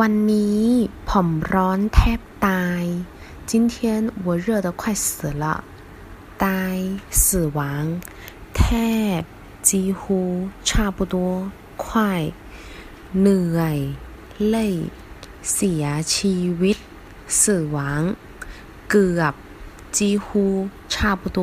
วันนี้ผมร้อนแทบตาย今天我热得快死了ตาย死亡แทบ几乎差不多快เหนื่อยเล่เสียชีวิต死亡เกือบ几乎差不多